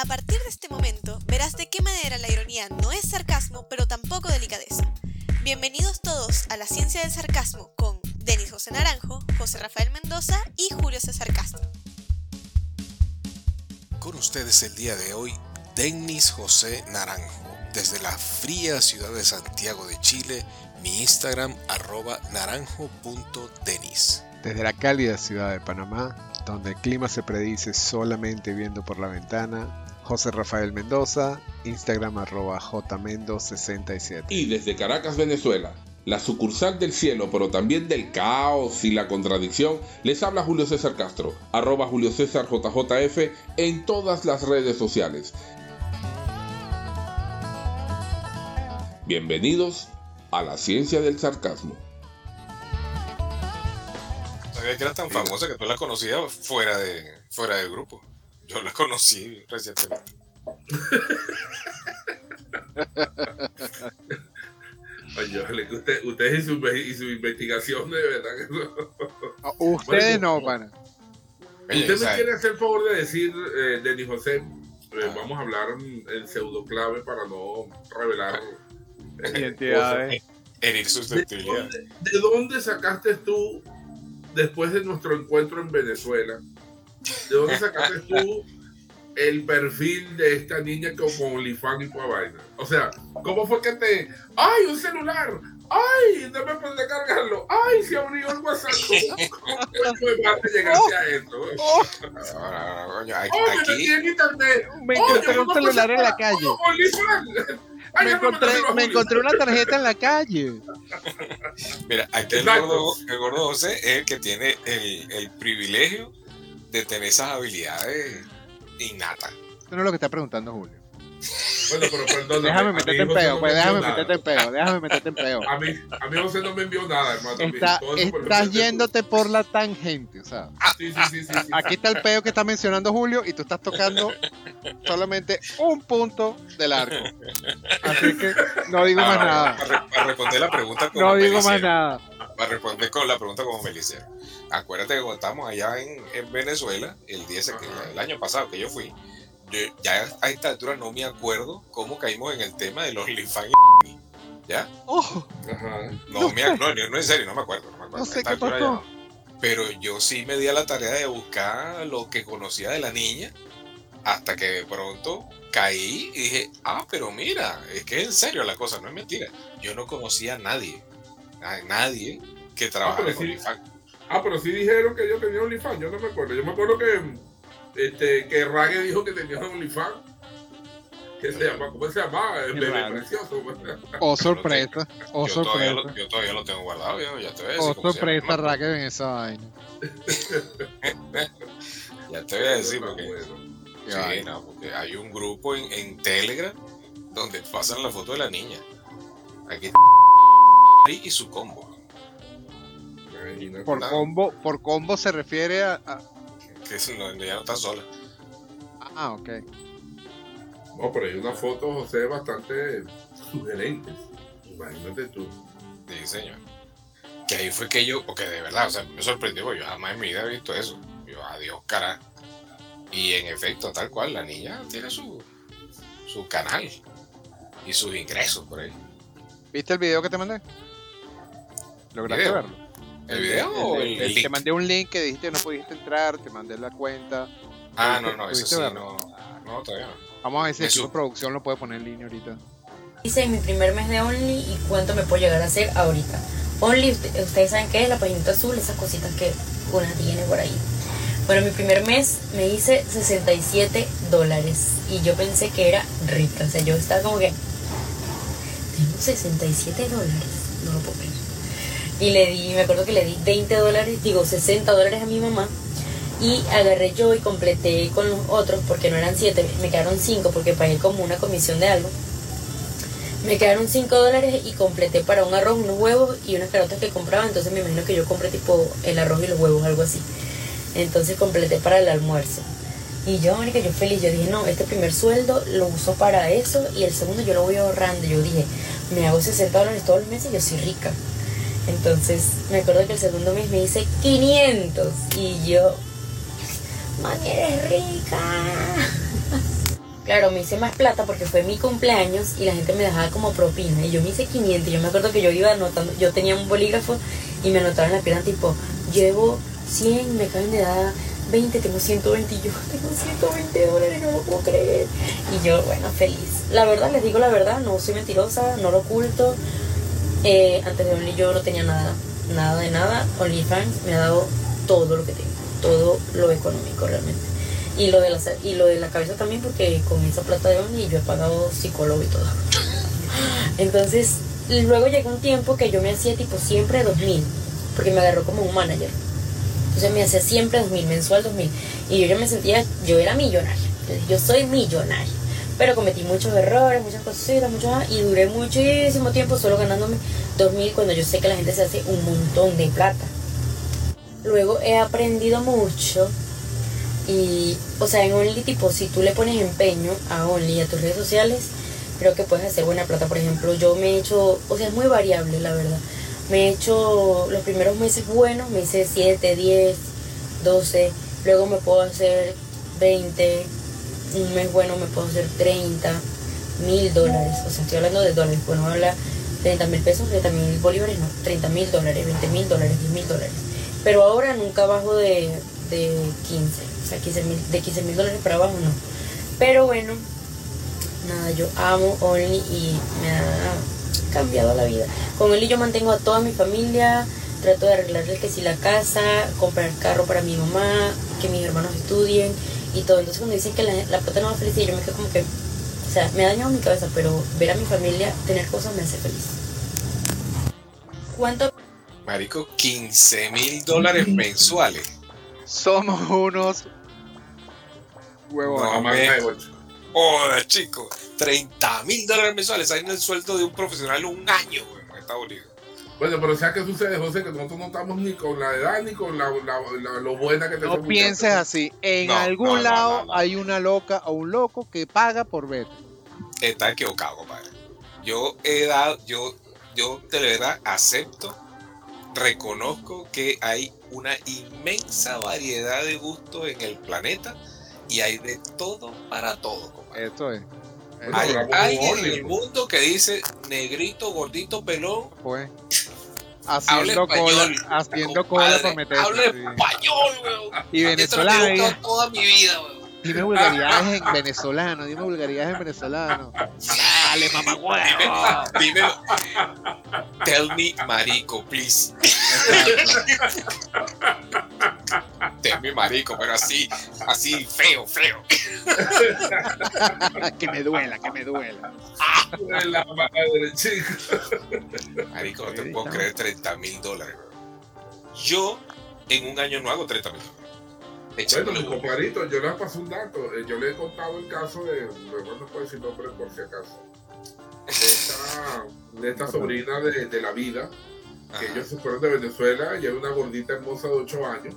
A partir de este momento, verás de qué manera la ironía no es sarcasmo, pero tampoco delicadeza. Bienvenidos todos a la ciencia del sarcasmo con Denis José Naranjo, José Rafael Mendoza y Julio César Castro. Con ustedes el día de hoy, Denis José Naranjo, desde la fría ciudad de Santiago de Chile, mi Instagram arroba naranjo.denis. Desde la cálida ciudad de Panamá, donde el clima se predice solamente viendo por la ventana, José Rafael Mendoza, Instagram arroba jmendo67. Y desde Caracas, Venezuela, la sucursal del cielo, pero también del caos y la contradicción, les habla Julio César Castro, arroba Julio César JJF en todas las redes sociales. Bienvenidos a la ciencia del sarcasmo. Sabía que era tan famosa que tú la conocías fuera, de, fuera del grupo. Yo la conocí recientemente. Oye, usted, usted y, su, y su investigación de verdad que no. Ustedes no, pana. Usted me quiere hacer el favor de decir, eh, Denis José, eh, vamos a hablar en pseudo clave para no revelar identidades. Herir susceptibilidad. ¿De, ¿De dónde sacaste tú, después de nuestro encuentro en Venezuela, de dónde sacaste tú el perfil de esta niña con OnlyFans y toda vaina? O sea, ¿cómo fue que te. ¡Ay, un celular! ¡Ay, no me puedes cargarlo! ¡Ay, se abrió el WhatsApp! ¿Cómo, cómo fue llegaste a esto? Oh, ¡Oh, me Aquí, metí en internet! me ¡Oh, encontré yo un no celular en la calle. ¡Oh, OnlyFans! Ay, Me no encontré, me encontré una tarjeta en la calle. mira, aquí el gordo, el gordo José es el que tiene el, el privilegio de tener esas habilidades innatas. Eso no es lo que está preguntando Julio. Bueno, pero perdón. Déjame meterte en peo, pues déjame meterte en peo, déjame meterte en peo. A mí, a mí José no me envió nada, hermano. Está, estás yéndote por la tangente, o sea. Sí, sí, sí, sí, sí. Aquí está el peo que está mencionando Julio y tú estás tocando solamente un punto del arco. Así que no digo más Ahora, nada. Para, para responder la pregunta No digo más nada. Para responder con la pregunta como Meliciano. Acuérdate que cuando estábamos allá en, en Venezuela, el, día ese que- Ajá. el año pasado que yo fui, yo ya a esta altura no me acuerdo cómo caímos en el tema de los OnlyFans. ¿Ya? Oh, Ajá. No, me, no, no, en serio, no me acuerdo. No, me acuerdo. No sé qué pasó. no. Pero yo sí me di a la tarea de buscar lo que conocía de la niña hasta que de pronto caí y dije, ah, pero mira, es que es en serio la cosa, no es mentira. Yo no conocía a nadie, a nadie que trabajara pero en sí. OnlyFans. Ah, pero sí dijeron que yo tenía OnlyFans, yo no me acuerdo. Yo me acuerdo que, este, que Rague dijo que tenía OnlyFans. ¿Qué se llama? ¿Cómo se llama? El bebé precioso. oh sorpresa, oh yo, todavía sorpresa. lo, yo todavía lo tengo guardado, viejo, ya te voy a decir. Oh cómo se sorpresa. Raquel en esa vaina. Ya te voy a decir porque, sí, no, porque hay un grupo en, en Telegram donde pasan la foto de la niña. Aquí y su combo. Imagínate. Por Nada. combo, por combo se refiere a, a- Que es- no, ya no está sola. Ah, ok. No, pero hay una foto, José, bastante sugerente. Imagínate tú. de diseño. Que ahí fue que yo, porque de verdad, o sea, me sorprendió, porque yo jamás en mi vida he visto eso. Yo, adiós, cara. Y en efecto, tal cual, la niña tiene su, su canal y sus ingresos por ahí. ¿Viste el video que te mandé? ¿Lograste ¿Video? verlo? ¿El video o el, el- el Te link? mandé un link que dijiste que no pudiste entrar, te mandé la cuenta. Ah, no, no, eso ¿Pudiste sí, verlo? no, no, todavía no. Vamos a ver si el su- producción lo puede poner en línea ahorita. Hice mi primer mes de Only y cuánto me puedo llegar a hacer ahorita. Only, usted- ustedes saben qué es la paginita azul, esas cositas que una tiene por ahí. Bueno, mi primer mes me hice 67 dólares y yo pensé que era rica. O sea, yo estaba como que, tengo 67 dólares, no lo puedo creer. Y le di, me acuerdo que le di 20 dólares, digo 60 dólares a mi mamá. Y agarré yo y completé con los otros, porque no eran 7, me quedaron 5 porque pagué como una comisión de algo. Me quedaron 5 dólares y completé para un arroz, unos huevos y unas carotas que compraba. Entonces me imagino que yo compré tipo el arroz y los huevos, algo así. Entonces completé para el almuerzo. Y yo, Mónica, yo feliz, yo dije, no, este primer sueldo lo uso para eso y el segundo yo lo voy ahorrando. Yo dije, me hago 60 dólares todos los meses y yo soy rica. Entonces me acuerdo que el segundo mes me hice 500 y yo, mami, eres rica. Claro, me hice más plata porque fue mi cumpleaños y la gente me dejaba como propina. Y yo me hice 500. Yo me acuerdo que yo iba anotando, yo tenía un bolígrafo y me anotaban en la pierna tipo, llevo 100, me acaban de dar 20, tengo 120 y yo tengo 120 dólares, no lo puedo creer. Y yo, bueno, feliz. La verdad, les digo la verdad, no soy mentirosa, no lo oculto. Antes de Only yo no tenía nada, nada de nada. OnlyFans me ha dado todo lo que tengo, todo lo económico realmente. Y lo de la, y lo de la cabeza también porque con esa plata de Only yo he pagado psicólogo y todo. Entonces, luego llegó un tiempo que yo me hacía tipo siempre 2000, porque me agarró como un manager. Entonces me hacía siempre 2000, mensual 2000. Y yo ya me sentía, yo era millonaria. Yo soy millonaria. Pero cometí muchos errores, muchas cositas, muchas y duré muchísimo tiempo solo ganándome 2000 cuando yo sé que la gente se hace un montón de plata. Luego he aprendido mucho y, o sea, en Only, tipo, si tú le pones empeño a Only y a tus redes sociales, creo que puedes hacer buena plata. Por ejemplo, yo me he hecho, o sea, es muy variable, la verdad. Me he hecho los primeros meses buenos, me hice 7, 10, 12, luego me puedo hacer 20, un mes bueno me puedo hacer 30, mil dólares, o sea, estoy hablando de dólares, bueno, habla 30 mil pesos, 30 mil bolívares, no, 30 mil dólares, 20 mil dólares, 10 mil dólares. Pero ahora nunca bajo de, de 15, o sea, 15 mil, de 15 mil dólares para abajo no. Pero bueno, nada, yo amo Only y me ha cambiado la vida. Con Only yo mantengo a toda mi familia, trato de arreglarle que si la casa, comprar carro para mi mamá, que mis hermanos estudien y todo. Entonces cuando dicen que la, la plata no va feliz, yo me quedo como que, o sea, me ha dañado mi cabeza, pero ver a mi familia tener cosas me hace feliz. ¿Cuánto? Marico, 15 mil dólares mensuales. Somos unos huevones. No, No, me-. Joder, chico. 30 mil dólares mensuales. Ahí en el sueldo de un profesional un año, güey, en Estados Unidos. Bueno, pero ¿sabes qué sucede, José? Que nosotros no estamos ni con la edad ni con la, la- la- lo buena que te No pienses así. En No, algún no, lado no, no. hay una loca o un loco que paga por ver. Está equivocado, compadre. Yo he dado, yo, yo de verdad acepto, reconozco que hay una inmensa variedad de gustos en el planeta y hay de todo para todo, compadre. Esto es. Hay alguien en el mundo que dice negrito, gordito, pelón, Pues. Haciendo cola, haciendo cola por meterse. habla sí. español, weón. Y lo he toda mi vida, weón. Dime vulgaridades en venezolano. Dime vulgaridades en venezolano. Dale, mamá huevo. Dime, tell me marico, please. Tell me marico, pero así, así feo, feo. que me duela, que me duela. De la madre, chico. Marico, no te puedo creer 30 mil dólares. weón. Yo en un año no hago 30 mil dólares. Bueno, mi compadrito, yo les paso un dato. Eh, Yo le he contado el caso de, mejor no puedo decir nombre por si acaso, de esta, de esta sobrina de, de la vida, que Ajá. ellos se fueron de Venezuela y era una gordita hermosa de 8 años.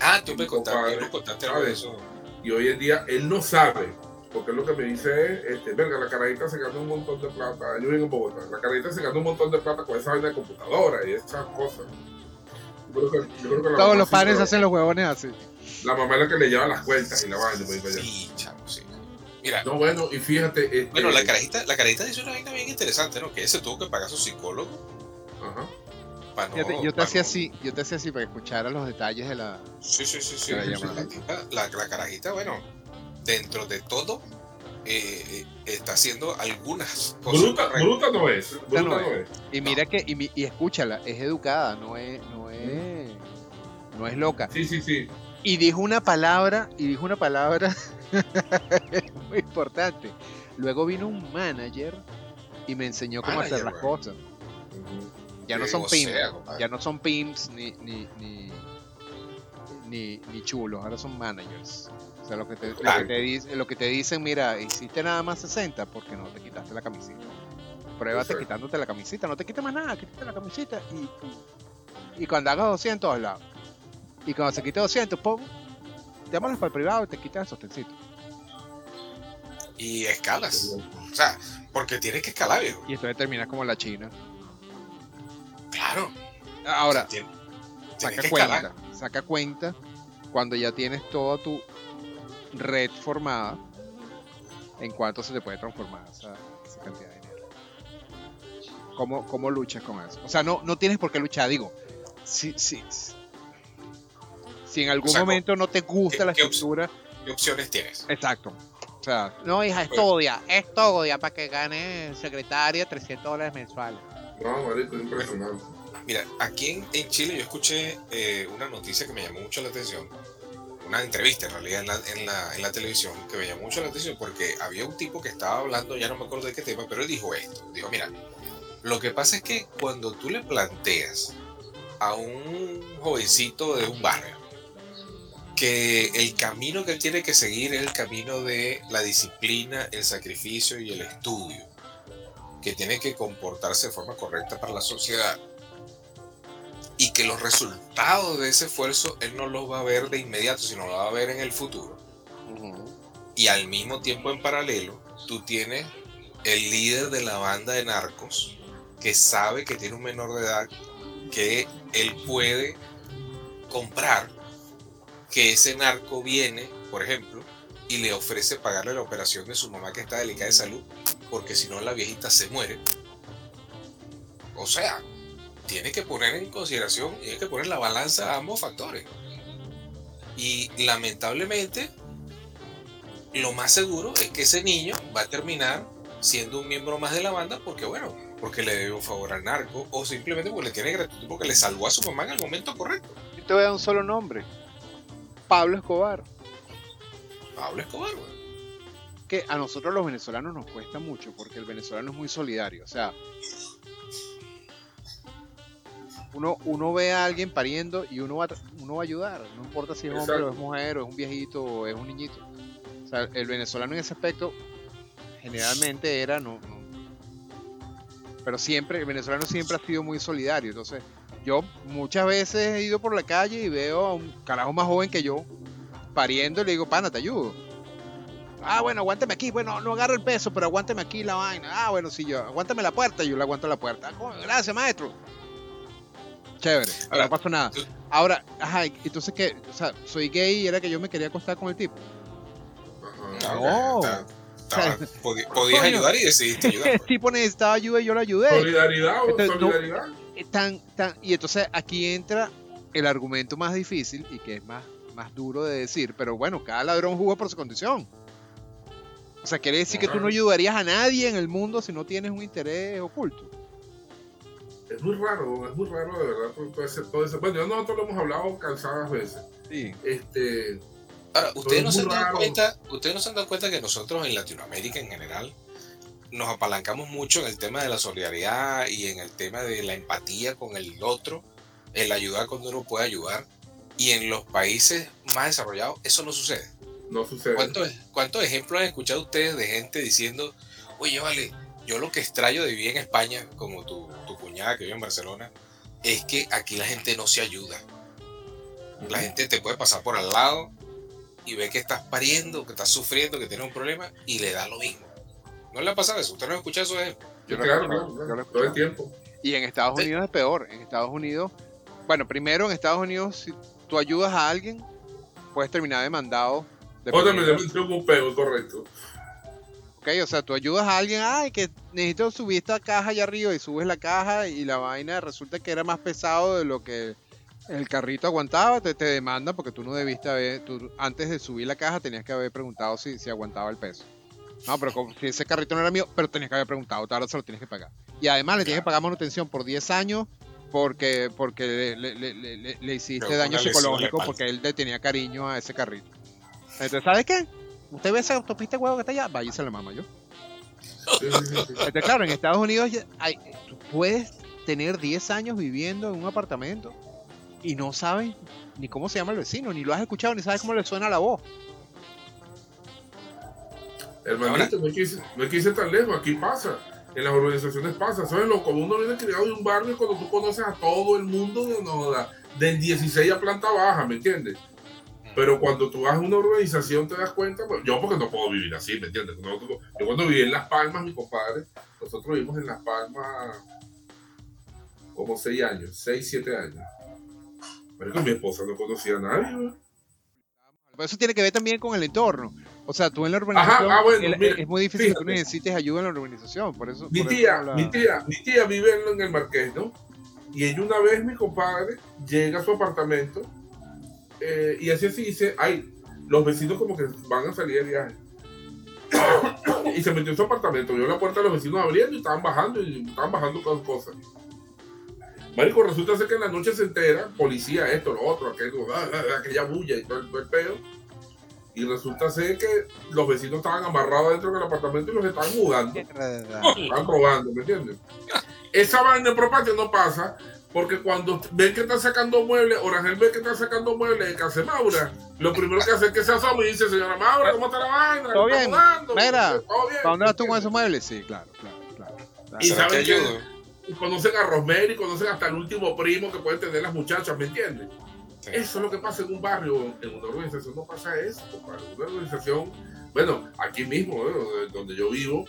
Ah, tú me contaste, compadre, contaste algo de eso. Y hoy en día él no sabe, porque lo que me dice es, este, verga, la carajita se ganó un montón de plata, yo vivo en Bogotá, la carajita se ganó un montón de plata con esa vaina de computadora y esas cosas. Yo creo que, yo creo que la Todos los padres hacen los huevones así. La mamá es la que le lleva las cuentas y la vaina. pues. Sí, chamo, sí. Mira, No, bueno, y fíjate. Este, bueno, la carajita, la carajita dice una vaina bien interesante, ¿no? Que ese tuvo que pagar su psicólogo Ajá. Para no. Fíjate, yo te para hacía no- así, yo te hacía así para que escucharas los detalles de la. Sí, sí, sí, sí. La carajita, la- la carajita, bueno, dentro de todo, eh, eh, está haciendo algunas cosas. Bruta, no es. Bruta no no es. Y mira que, y, escúchala, es educada, no es, no es, no es loca. Sí, sí, sí. Y dijo una palabra, y dijo una palabra muy importante. Luego vino un manager y me enseñó cómo hacer las cosas. Ya no son pimps, ya no son pimps ni, ni, ni, ni, ni chulos, ahora son managers. O sea, lo que te, lo que te dice, lo que te dicen, mira, hiciste nada más 60 porque no te quitaste la camiseta. Pruébate quitándote la camiseta, no te quites más nada, quítate la camiseta y, y cuando hagas 200 al lado. Y cuando se quite 200, pum, llámalos para el privado y te quitas el sostencito. Y escalas. O sea, porque tienes que escalar, viejo. Y entonces terminas como la China. Claro. Ahora, O sea, tien- tienes saca que cuenta, escalar. saca cuenta cuando ya tienes toda tu red formada ¿En cuánto se te puede transformar esa, esa cantidad de dinero? ¿Cómo, ¿Cómo luchas con eso? O sea, no, no tienes por qué luchar, digo. Si, si, si en algún O sea, momento no te gusta ¿qué- la estructura, ¿Qué opciones tienes? exacto. O sea, No, hija, Pues- estudia, estudia para que gane secretaria 300 dólares mensuales. No, marico, impresionante. Mira, aquí en, en Chile yo escuché eh, una noticia que me llamó mucho la atención. Una entrevista en realidad en la, en, la, en la televisión que me llamó mucho la atención porque había un tipo que estaba hablando, ya no me acuerdo de qué tema, pero él dijo esto. Dijo, mira, lo que pasa es que cuando tú le planteas a un jovencito de un barrio que el camino que él tiene que seguir es el camino de la disciplina, el sacrificio y el estudio, que tiene que comportarse de forma correcta para la sociedad y que los resultados de ese esfuerzo él no los va a ver de inmediato, sino los va a ver en el futuro. Y al mismo tiempo en paralelo, tú tienes el líder de la banda de narcos que sabe que tiene un menor de edad que él puede comprar, que ese narco viene, por ejemplo, y le ofrece pagarle la operación de su mamá que está delicada de salud, porque si no la viejita se muere. O sea, tiene que poner en consideración, tiene que poner la balanza a ambos factores. Y lamentablemente, lo más seguro es que ese niño va a terminar siendo un miembro más de la banda porque, bueno, porque le debe un favor al narco o simplemente porque le tiene gratitud porque le salvó a su mamá en el momento correcto. y te voy a dar un solo nombre. Pablo Escobar. Pablo Escobar, güey. que a nosotros los venezolanos nos cuesta mucho porque el venezolano es muy solidario. O sea, uno, uno ve a alguien pariendo y uno va, uno va a ayudar. No importa si es hombre o es mujer o es un viejito o es un niñito. O sea, el venezolano en ese aspecto generalmente era no, no- pero siempre el venezolano siempre ha sido muy solidario. Entonces, yo muchas veces he ido por la calle y veo a un carajo más joven que yo pariendo y le digo, pana, te ayudo. Ah, bueno, aguántame aquí. Bueno, no agarro el peso, pero aguántame aquí la vaina. Ah, bueno, sí, yo. Aguántame la puerta. Yo le aguanto la puerta. Ah, gracias, maestro. Chévere. Ahora, no pasó nada. Ahora, ajá, entonces que, o sea, soy gay y era que yo me quería acostar con el tipo. Ajá. No. estaba- podi- podías ayudar y decidiste ayudar. El tipo necesitaba ayuda y yo lo ayudé. Solidaridad, o Entonces, no- solidaridad. Eh, Tan, tan, y entonces aquí entra el argumento más difícil y que es más, más duro de decir, pero bueno, cada ladrón juega por su condición. O sea, quiere decir que tú no ayudarías a nadie en el mundo si no tienes un interés oculto. Es muy raro, es muy raro de verdad todo ese, todo ese- Bueno, ya nosotros lo hemos hablado cansadas veces. Sí. Este, Ahora, ustedes no, se han dado cuenta, ustedes no se han dado cuenta que nosotros en Latinoamérica en general nos apalancamos mucho en el tema de la solidaridad y en el tema de la empatía con el otro, el ayudar cuando uno puede ayudar. Y en los países más desarrollados eso no sucede. no sucede. ¿Cuántos, cuántos ejemplos han escuchado ustedes de gente diciendo, oye, vale, yo lo que extraño de vivir en España, como tu, tu cuñada que vive en Barcelona, es que aquí la gente no se ayuda. La gente te puede pasar por al lado y ve que estás pariendo, que estás sufriendo, que tienes un problema y le da lo mismo. ¿No le ha pasado eso? ¿Usted no ha escuchado eso de él? Yo lo he claro, yo lo he claro, todo el tiempo. Y en Estados Sí. Unidos es peor. En Estados Unidos, bueno, primero en Estados Unidos, si tú ayudas a alguien, puedes terminar demandado. de vida. metí un peo, correcto. Ok, o sea, tú ayudas a alguien, ay, que necesito subir esta caja allá arriba y subes la caja y la vaina resulta que era más pesado de lo que el carrito aguantaba, te, te demanda porque tú no debiste haber, tú antes de subir la caja tenías que haber preguntado si, si aguantaba el peso. No, pero como si ese carrito no era mío, pero tenías que haber preguntado, ahora se lo tienes que pagar. Y además le tienes que pagar manutención por 10 años porque porque le, le- le- le- hiciste Pero daño psicológico porque él le tenía cariño a ese carrito. Entonces, ¿sabes qué? Usted ve esa autopista huevo que está allá, vaya y se la mama yo. Este, claro, en Estados Unidos hay- tú puedes tener 10 años viviendo en un apartamento y no sabes ni cómo se llama el vecino, ni lo has escuchado, ni sabes cómo le suena la voz. Hermanito, no quise, no quise tan lejos, aquí pasa. En las organizaciones pasa, ¿sabes? Lo como uno viene criado de un barrio es cuando tú conoces a todo el mundo de, no, del 16 a planta baja, ¿me entiendes? Pero cuando tú vas a una organización te das cuenta, pues, yo porque no puedo vivir así, ¿me entiendes? Nosotros- yo cuando viví en Las Palmas, mi compadre, nosotros vivimos en Las Palmas como 6 años, 6, 7 años. Pero mi esposa no conocía a nadie, eso tiene que ver también con el entorno. O sea, tú en la urbanización ah, bueno, el- mira, es muy difícil que tú fíjate. necesites ayuda en la urbanización. Por eso, Mi por eso tía, la- mi tía, mi tía vive en el Marqués, ¿no? Y ella una vez, mi compadre, llega a su apartamento eh, y así así dice, ay, los vecinos como que van a salir de viaje. y se metió en su apartamento, vio la puerta de los vecinos abriendo y estaban bajando y estaban bajando con cosas. Marico, resulta ser que en la noche se entera, policía, esto, lo otro, aquello, ah, ah, ah, aquella bulla y todo el, todo el peo. Y resulta ser que los vecinos estaban amarrados dentro del apartamento y los estaban mudando están robando, ¿me entiendes? Esa vaina en no pasa porque cuando ven que están sacando muebles, Orangel ve que están sacando muebles de casa de Maura, lo primero que hace es que se asoma y dice, señora Maura, ¿cómo está la vaina? ¿Todo ¿Está bien? Mira, ¿Todo bien? ¿Para dónde vas tú con esos muebles? Sí, claro, claro, claro. claro. Y ¿Será que saben que- conocen a Rosemary, conocen hasta el último primo que pueden tener las muchachas, ¿me entiendes? Sí. Eso es lo que pasa en un barrio, en una organización no pasa eso, compadre. Una organización, bueno, aquí mismo, donde yo vivo,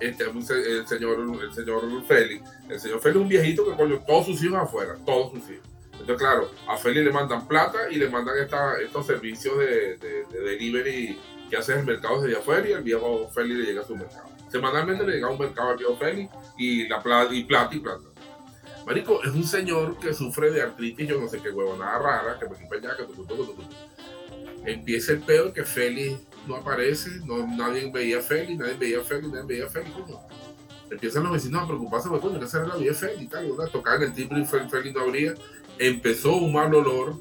este, el señor, el señor Félix, el señor Félix es un viejito que coño, todos sus hijos afuera, todos sus hijos. Entonces, claro, a Félix le mandan plata y le mandan esta, estos servicios de, de, de delivery que hace el mercado desde afuera y el viejo Félix le llega a su mercado. Semanalmente le llega a un mercado al viejo Félix y la plata y plata y plata. Marico, es un señor que sufre de artritis, yo no sé qué huevonada rara, que me que tu, tu, tu. Empieza el peor que Félix no aparece, no, nadie veía a Félix, nadie veía a Félix, nadie veía a Félix, coño. Empiezan los vecinos a preocuparse, pues, coño, ¿qué será la vida de Félix? y Tal, ¿verdad? Tocar en el timbre y Félix, Félix no abría. Empezó un mal olor,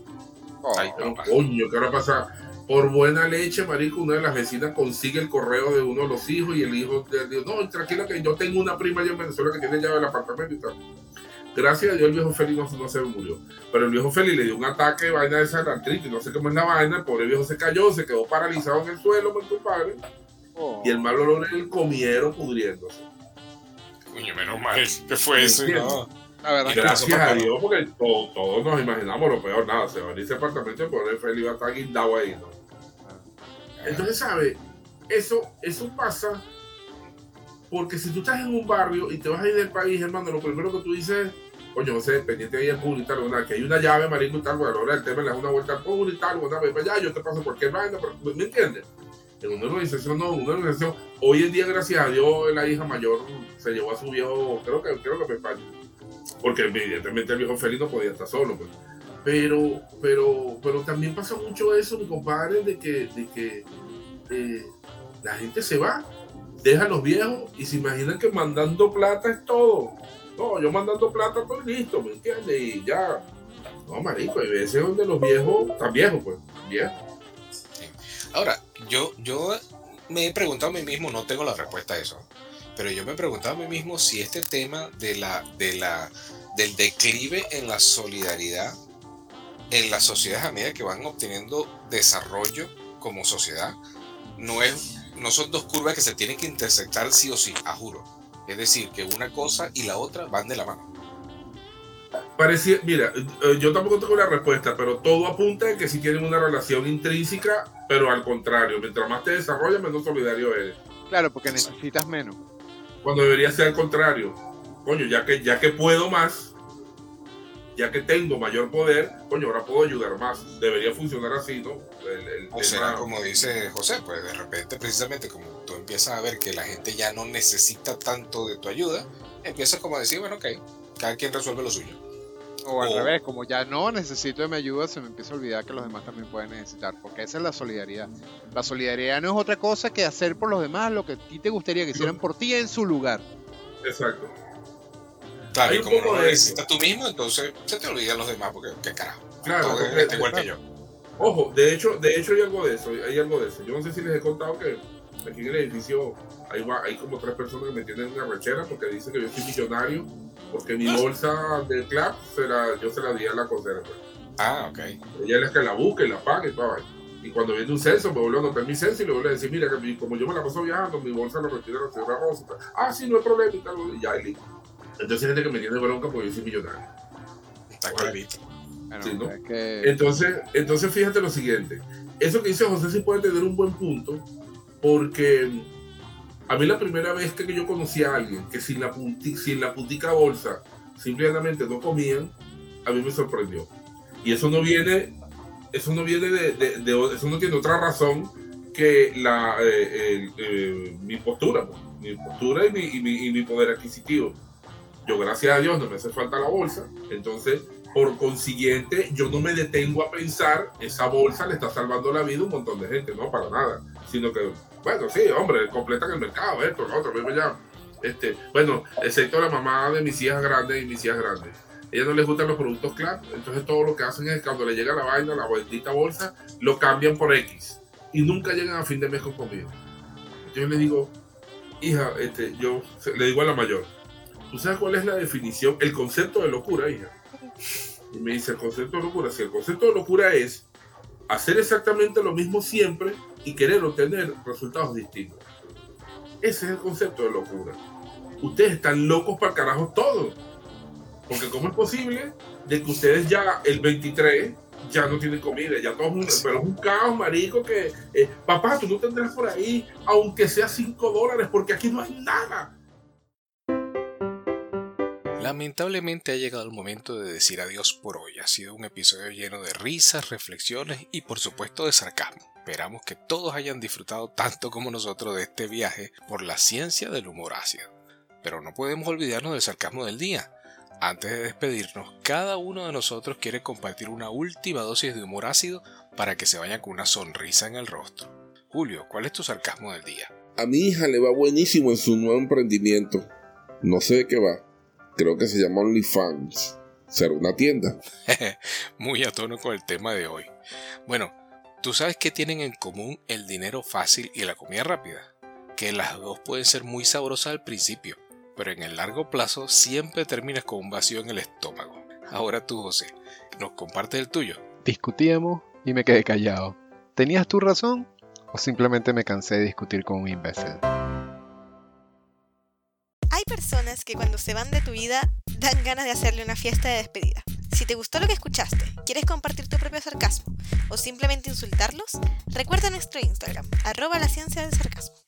Ay, Oh, papá. coño, ¿qué ahora pasa? Por buena leche, marico, una de las vecinas consigue el correo de uno de los hijos y el hijo le dijo, no, tranquila que yo tengo una prima allá en Venezuela que tiene llave del apartamento y tal. Gracias a Dios el viejo Félix no, no se murió. Pero el viejo Félix le dio un ataque de vaina de esa artritis, no sé cómo es la vaina, el pobre viejo se cayó, se quedó paralizado en el suelo, mi compadre, oh. y el mal olor en el comiero pudriéndose. Coño, menos mal que fue eso. No. La verdad Y que gracias a. Dios, porque to- todos nos imaginamos lo peor, nada, se va a ir ese apartamento y el pobre Félix va a estar guindado ahí, ¿no? Entonces, ¿sabes? Eso, eso pasa porque si tú estás en un barrio y te vas a ir del país, hermano, lo primero que tú dices, coño, no sé, pendiente ahí el público y tal, que hay una llave, marico y tal, bueno, ahora el tema le das una vuelta al público y tal, bueno, ve para allá, yo te paso cualquier vaina, pero, ¿me entiendes? En una organización no, una organización, hoy en día, gracias a Dios, la hija mayor se llevó a su viejo, creo que, creo que fue España, porque evidentemente el viejo Félix no podía estar solo, pues. Pero, pero, pero también pasa mucho eso, mi compadre, de que, de que eh, la gente se va, deja a los viejos y se imaginan que mandando plata es todo. No, yo mandando plata estoy listo, ¿me entiendes? Y ya. No, marico, hay veces donde los viejos, están viejos, pues, viejos. Ahora, yo, yo me he preguntado a mí mismo, no tengo la respuesta a eso, pero yo me he preguntado a mí mismo si este tema de la, de la, del declive en la solidaridad en las sociedades a medida que van obteniendo desarrollo como sociedad, no, es, no son dos curvas que se tienen que intersectar sí o sí, a juro. Es decir, que una cosa y la otra van de la mano. Parecía, mira, eh, yo tampoco tengo la respuesta, pero todo apunta a que sí tienen una relación intrínseca, pero al contrario, mientras más te desarrollas, menos solidario eres. Claro, porque necesitas menos. Cuando debería ser al contrario. Coño, ya que, ya que puedo más, ya que tengo mayor poder, coño, ahora puedo ayudar más. Debería funcionar así, ¿no? El, el O será tema- como dice José, pues de repente precisamente como tú empiezas a ver que la gente ya no necesita tanto de tu ayuda, empiezas como a decir, bueno, ok, cada quien resuelve lo suyo. O al O- revés, como ya no necesito de mi ayuda, se me empieza a olvidar que los demás también pueden necesitar. Porque esa es la solidaridad. La solidaridad no es otra cosa que hacer por los demás lo que a ti te gustaría que hicieran por ti en su lugar. Exacto. Y un como no lo necesitas tú mismo, ences se te olvidan los demás, porque qué carajo. Claro, Todo está igual que yo. Ojo, de hecho, de hecho hay algo de eso, hay algo de eso. Yo no sé si les he contado que aquí en el edificio hay, hay como tres personas que me tienen una rechera porque dicen que yo soy millonario, porque mi bolsa del club se la, yo se la di a la consejera. pues. Ah, ok. Ella es la que la busca y la paga y todo. Y cuando viene un censo, me vuelve a anotar mi censo y le vuelve a decir, mira, que mi- como yo me la paso viajando, mi bolsa la retira la señora Rosa. Ah, sí, no hay problema y tal. Y ya, y listo. Entonces hay gente que me tiene bronca porque yo soy millonario. Está clarito. Sí, Bueno, ¿no? es que Entonces, entonces fíjate lo siguiente. Eso que dice José sí puede tener un buen punto, porque a mí la primera vez que yo conocí a alguien que sin la, punti- sin la putica bolsa simplemente no comían, a mí me sorprendió. Y eso no viene eso no viene de, de- de- eso no tiene otra razón que la, eh, eh, mi postura, pues, mi postura y mi, y mi- y mi poder adquisitivo. Gracias a Dios, no me hace falta la bolsa, entonces, por consiguiente, yo no me detengo a pensar, esa bolsa le está salvando la vida a un montón de gente, no para nada, sino que, bueno, sí, hombre, completan el mercado, esto, lo otro, mismo ya. Este, bueno, excepto la mamá de mis hijas grandes y mis hijas grandes. A ellas no les gustan los productos claros, entonces todo lo que hacen es cuando le llega la vaina, la bendita bolsa, lo cambian por X y nunca llegan a fin de mes con comida. Yo le digo, hija, este, yo le digo a la mayor, ¿tú sabes cuál es la definición, el concepto de locura, hija? Y me dice, el concepto de locura, si el concepto de locura es hacer exactamente lo mismo siempre y querer obtener resultados distintos. Ese es el concepto de locura. Ustedes están locos para carajo todo. Porque ¿cómo es posible de que ustedes ya el 23 ya no tienen comida? Ya todo es un, pero es un caos, marico, que... eh, papá, tú no tendrás por ahí, aunque sea 5 dólares, porque aquí no hay nada. Lamentablemente ha llegado el momento de decir adiós por hoy. Ha sido un episodio lleno de risas, reflexiones y por supuesto de sarcasmo. Esperamos que todos hayan disfrutado tanto como nosotros de este viaje por la ciencia del humor ácido. Pero no podemos olvidarnos del sarcasmo del día. Antes de despedirnos, cada uno de nosotros quiere compartir una última dosis de humor ácido para que se vayan con una sonrisa en el rostro. Julio, ¿cuál es tu sarcasmo del día? A mi hija le va buenísimo en su nuevo emprendimiento. No sé de qué va. Creo que se llama OnlyFans. ¿Será una tienda? Muy a tono con el tema de hoy. Bueno, ¿tú sabes qué tienen en común el dinero fácil y la comida rápida? Que las dos pueden ser muy sabrosas al principio, pero en el largo plazo siempre terminas con un vacío en el estómago. Ahora tú, José, ¿nos compartes el tuyo? Discutíamos y me quedé callado. ¿Tenías tu razón o simplemente me cansé de discutir con un imbécil? Personas que cuando se van de tu vida dan ganas de hacerle una fiesta de despedida. Si te gustó lo que escuchaste, quieres compartir tu propio sarcasmo o simplemente insultarlos, recuerda nuestro Instagram, arroba la ciencia del sarcasmo.